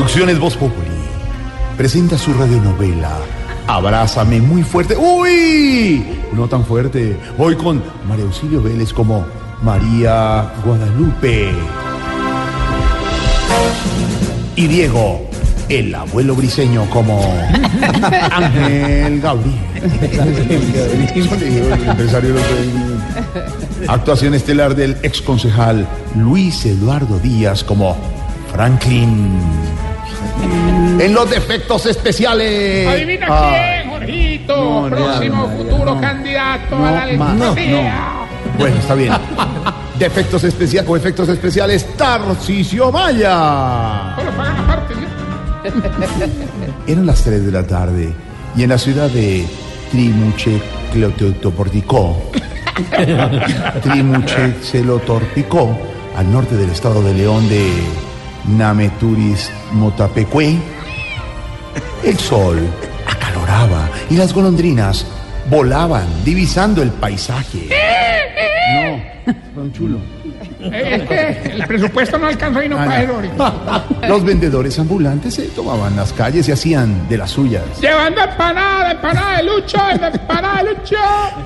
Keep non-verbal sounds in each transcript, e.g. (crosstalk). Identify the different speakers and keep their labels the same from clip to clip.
Speaker 1: Producciones Voz Populi presenta su radionovela Abrázame muy fuerte. ¡Uy! No tan fuerte. Hoy con María Auxilio Vélez como María Guadalupe. Y Diego, el abuelo briseño como (laughs) Ángel Gabriel. El empresario Actuación estelar del ex concejal Luis Eduardo Díaz como Franklin. En los defectos especiales.
Speaker 2: Adivina
Speaker 1: Ah,
Speaker 2: quién, Jorgito,
Speaker 1: No,
Speaker 2: próximo
Speaker 1: no,
Speaker 2: futuro
Speaker 1: no.
Speaker 2: candidato
Speaker 1: No,
Speaker 2: a la alcaldía.
Speaker 1: Bueno, está bien. (laughs) Defectos especiales o efectos especiales, Tarcisio Maya.
Speaker 2: Solo pagan aparte, ¿sí? (laughs)
Speaker 1: Eran las 3 de la tarde y en la ciudad de Trimuche Cleoteoporticó, (laughs) Trimuche Celotorpicó, al norte del estado de León de Nameturis Motapecue, el sol acaloraba y las golondrinas volaban divisando el paisaje. No, don chulo.
Speaker 2: Eh, Es que el presupuesto no alcanzó y no
Speaker 1: Ah,
Speaker 2: para.
Speaker 1: Los vendedores ambulantes se tomaban las calles y hacían de las suyas.
Speaker 2: Llevando empanada, empanada de lucho, empanada de lucho.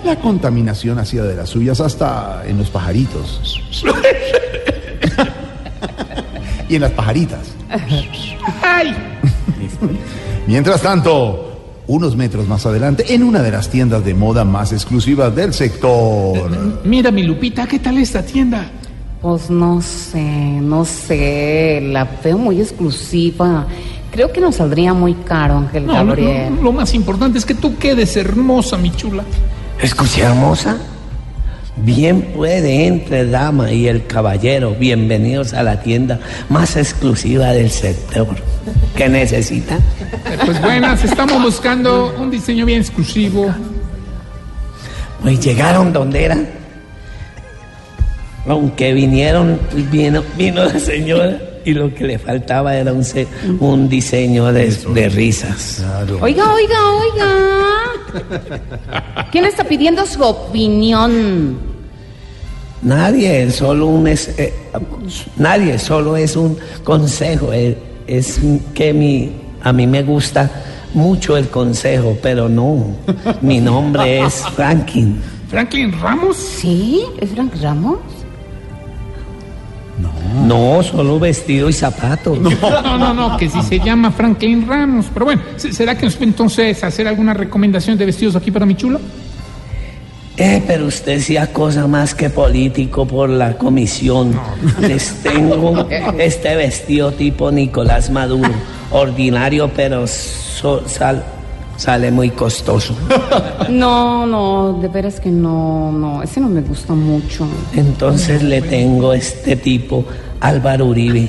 Speaker 1: La contaminación hacía de las suyas hasta en los pajaritos. (laughs) y en las pajaritas.
Speaker 2: Ay,
Speaker 1: Mientras tanto, unos metros más adelante, en una de las tiendas de moda más exclusivas del sector.
Speaker 2: mira mi Lupita, ¿qué tal esta tienda?
Speaker 3: Pues no sé, no sé, la veo muy exclusiva. Creo que nos saldría muy caro, Ángel
Speaker 2: No, lo,
Speaker 3: Gabriel.
Speaker 2: lo- lo más importante es que tú quedes hermosa, mi chula.
Speaker 4: Escuché, hermosa. Bien puede entre dama y el caballero. Bienvenidos a la tienda más exclusiva del sector. ¿Qué necesita?
Speaker 2: Pues buenas, estamos buscando un diseño bien exclusivo.
Speaker 4: Pues llegaron donde eran. Aunque vinieron, vino, vino la señora y lo que le faltaba era un, se- un diseño de, de risas.
Speaker 3: Oiga, oiga, oiga. ¿Quién está pidiendo su opinión?
Speaker 4: Nadie, solo un es, eh, nadie, solo es un consejo. eh, Es, que mi, a mí me gusta mucho el consejo, pero no. Mi nombre es Franklin.
Speaker 2: Franklin Ramos.
Speaker 3: ¿Sí? ¿Es Frank Ramos?
Speaker 4: No, solo vestido y zapatos.
Speaker 2: No, no, no, que si se llama Franklin Ramos. Pero bueno, ¿se- ¿será que nos puede entonces hacer alguna recomendación de vestidos aquí para mi chula?
Speaker 4: Eh, pero usted sí cosa más que político por la comisión. Les tengo este vestido tipo Nicolás Maduro. Ordinario, pero so- sal- sale muy costoso.
Speaker 3: No, no, de veras que no, no, ese no me gusta mucho.
Speaker 4: Entonces le tengo este tipo, Álvaro Uribe,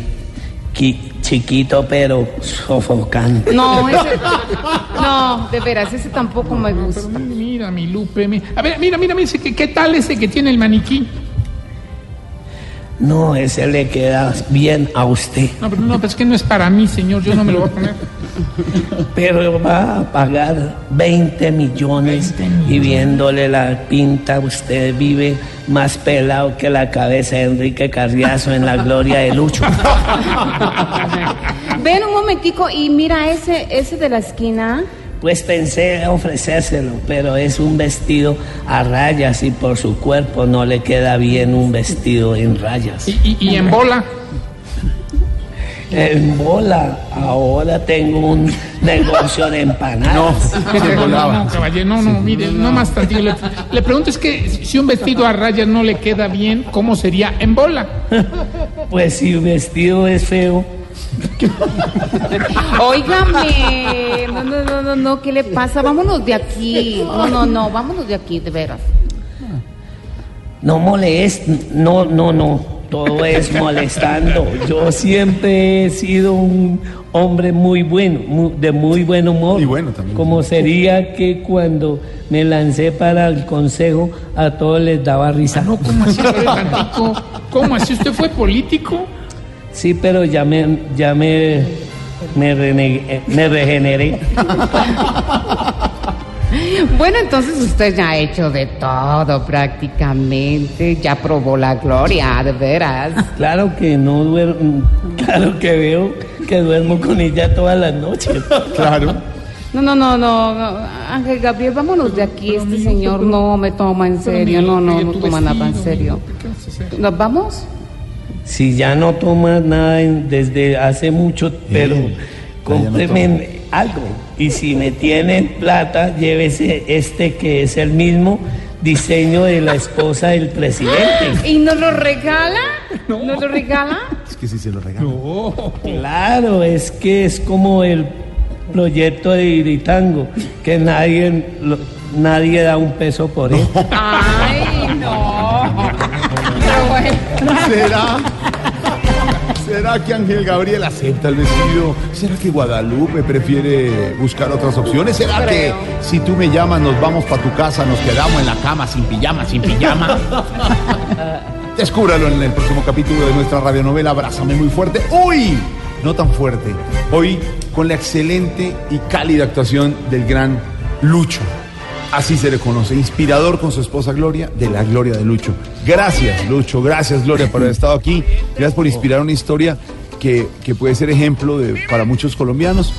Speaker 4: qui- chiquito pero sofocante.
Speaker 3: No, (laughs) ese, no, de veras, ese tampoco me
Speaker 2: Pero
Speaker 3: gusta.
Speaker 2: mira, mi Lupe. mi- A ver, mira, mira, mira, ese que- ¿qué tal ese que tiene el maniquí?
Speaker 4: No, ese le queda bien a usted,
Speaker 2: No, pero no, pero es que no es para mí, señor, yo no me lo voy a poner.
Speaker 4: pero va a pagar 20 millones y viéndole la pinta usted vive más pelado que la cabeza de Enrique Carriazo en la gloria de Lucho.
Speaker 3: Ven un momentico y mira ese, ese de la esquina.
Speaker 4: Pues pensé ofrecérselo, pero es un vestido a rayas y por su cuerpo no le queda bien un vestido en rayas.
Speaker 2: Y, y- y en bola.
Speaker 4: En bola, ahora tengo un negocio de empanadas.
Speaker 2: No, no, caballero, no, no, mire, no más tantito. Le, le pregunto es que si un vestido a rayas no le queda bien, ¿cómo sería en bola?
Speaker 4: Pues si el vestido es feo,
Speaker 3: Óigame, no, no, no, no, no, ¿qué le pasa? Vámonos de aquí. No, no, no, vámonos de aquí, de veras.
Speaker 4: no molest, no, no, no, todo es molestando. Yo siempre he sido un hombre muy bueno, mu- de muy buen humor.
Speaker 1: Y bueno también.
Speaker 4: Como sería que cuando me lancé para el consejo a todos les daba risa.
Speaker 2: No, ¿cómo así, (laughs) tantico? ¿Cómo así? ¿Usted fue político?
Speaker 4: Sí, pero ya me, ya me, me, renegué- me regeneré. (laughs)
Speaker 3: Bueno, entonces usted ya ha hecho de todo prácticamente. Ya probó la gloria, de veras.
Speaker 4: Claro que no duermo, claro que veo que duermo con ella todas las noches.
Speaker 1: Claro.
Speaker 3: No, no, no, no, no. Ángel Gabriel, vámonos de aquí. Este señor no me toma en serio. No, no, no toma nada en serio. ¿Nos vamos?
Speaker 4: Si ya no tomas nada en- desde hace mucho, pero
Speaker 1: ya no
Speaker 4: cómpreme algo. Y si me tienen plata, llévese este que es el mismo diseño de la esposa del presidente.
Speaker 3: ¿Y nos lo regala? (laughs) ¿Nos lo regala?
Speaker 1: Es que si se lo regalo.
Speaker 2: Oh,
Speaker 4: Claro, es que es como el proyecto de Iritango, que nadie, lo- nadie da un peso por él.
Speaker 3: Ay, no.
Speaker 1: ¿Será? ¿Será que Ángel Gabriel acepta el vestido? ¿Será que Guadalupe prefiere buscar otras opciones? ¿Será que
Speaker 3: Creo.
Speaker 1: si tú me llamas nos vamos para tu casa, nos quedamos en la cama sin pijama, sin pijama? Descúbralo en el próximo capítulo de nuestra radionovela Abrázame muy fuerte. Hoy, no tan fuerte, hoy con la excelente y cálida actuación del gran Lucho. Así se le conoce, inspirador con su esposa Gloria, de la Gloria de Lucho. Gracias, Lucho, gracias, Gloria, por haber estado aquí. Gracias por inspirar una historia que, que puede ser ejemplo para muchos colombianos